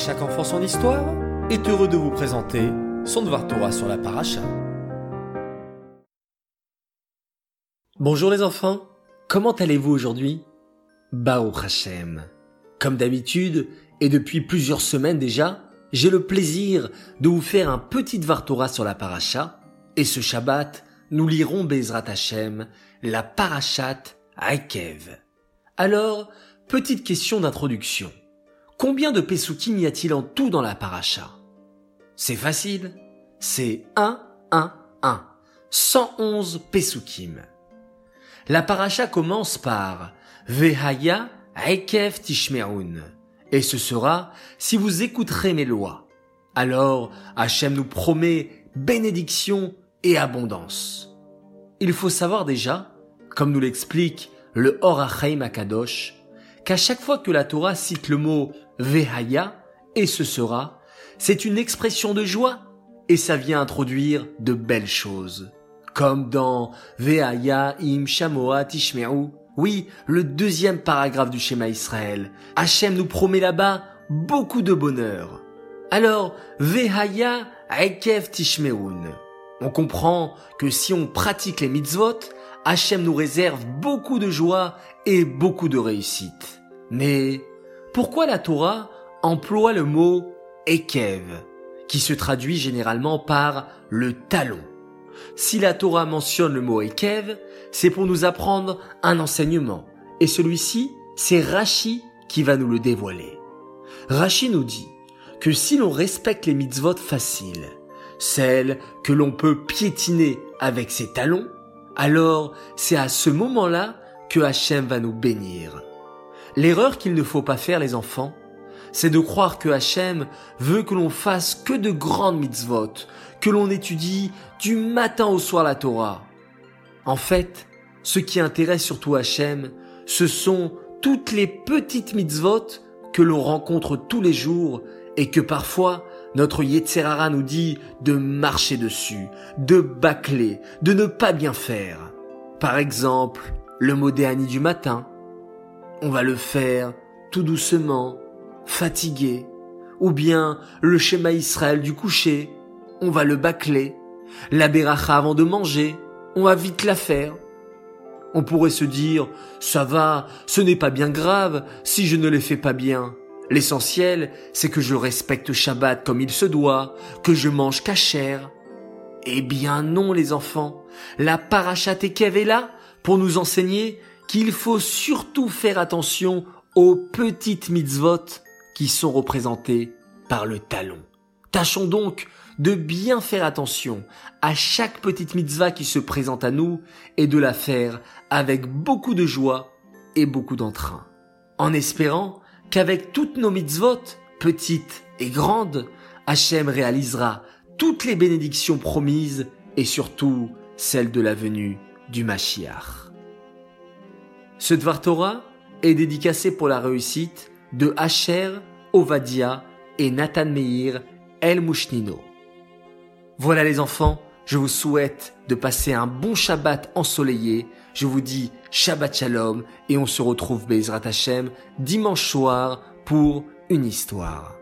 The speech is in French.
chaque enfant son histoire est heureux de vous présenter son Dvar Torah sur la paracha. Bonjour les enfants, comment allez-vous aujourd'hui? Baruch Hashem. Comme d'habitude, et depuis plusieurs semaines déjà, j'ai le plaisir de vous faire un petit Dvar Torah sur la paracha, et ce Shabbat, nous lirons Bezrat Hashem, la parachat Akev. Alors, petite question d'introduction. Combien de Pesukim y a-t-il en tout dans la paracha? C'est facile. C'est 1, 1, 1. 111 Pesukim. La paracha commence par Vehaya Ekev Tishmeun. Et ce sera si vous écouterez mes lois. Alors Hachem nous promet bénédiction et abondance. Il faut savoir déjà, comme nous l'explique le Horachaim Akadosh, qu'à chaque fois que la Torah cite le mot Vehaya, et ce sera, c'est une expression de joie, et ça vient introduire de belles choses. Comme dans Vehaya im Shamoa Tishmeru, oui, le deuxième paragraphe du schéma Israël. Hachem nous promet là-bas beaucoup de bonheur. Alors, Vehaya Ekev Tishmeun. On comprend que si on pratique les mitzvot, Hachem nous réserve beaucoup de joie et beaucoup de réussite. Mais pourquoi la Torah emploie le mot Ekev, qui se traduit généralement par le talon? Si la Torah mentionne le mot Ekev, c'est pour nous apprendre un enseignement. Et celui-ci, c'est Rashi qui va nous le dévoiler. Rashi nous dit que si l'on respecte les mitzvot faciles, celles que l'on peut piétiner avec ses talons, alors c'est à ce moment-là que Hachem va nous bénir. L'erreur qu'il ne faut pas faire les enfants, c'est de croire que Hachem veut que l'on fasse que de grandes mitzvot, que l'on étudie du matin au soir la Torah. En fait, ce qui intéresse surtout Hachem, ce sont toutes les petites mitzvot que l'on rencontre tous les jours et que parfois notre Yetzerara nous dit de marcher dessus, de bâcler, de ne pas bien faire. Par exemple, le modéani du matin. On va le faire tout doucement, fatigué. Ou bien le schéma Israël du coucher. On va le bâcler. La beracha avant de manger. On va vite la faire. On pourrait se dire, ça va, ce n'est pas bien grave si je ne les fais pas bien. L'essentiel, c'est que je respecte Shabbat comme il se doit, que je mange cachère. Eh bien non, les enfants. La parachat est là pour nous enseigner qu'il faut surtout faire attention aux petites mitzvot qui sont représentées par le talon. Tâchons donc de bien faire attention à chaque petite mitzvah qui se présente à nous et de la faire avec beaucoup de joie et beaucoup d'entrain. En espérant qu'avec toutes nos mitzvot, petites et grandes, Hachem réalisera toutes les bénédictions promises et surtout celles de la venue du Mashiach. Ce Dvar Torah est dédicacé pour la réussite de Hacher, Ovadia et Nathan Meir El Mushnino. Voilà les enfants, je vous souhaite de passer un bon Shabbat ensoleillé. Je vous dis Shabbat Shalom et on se retrouve Bezrat Hashem dimanche soir pour une histoire.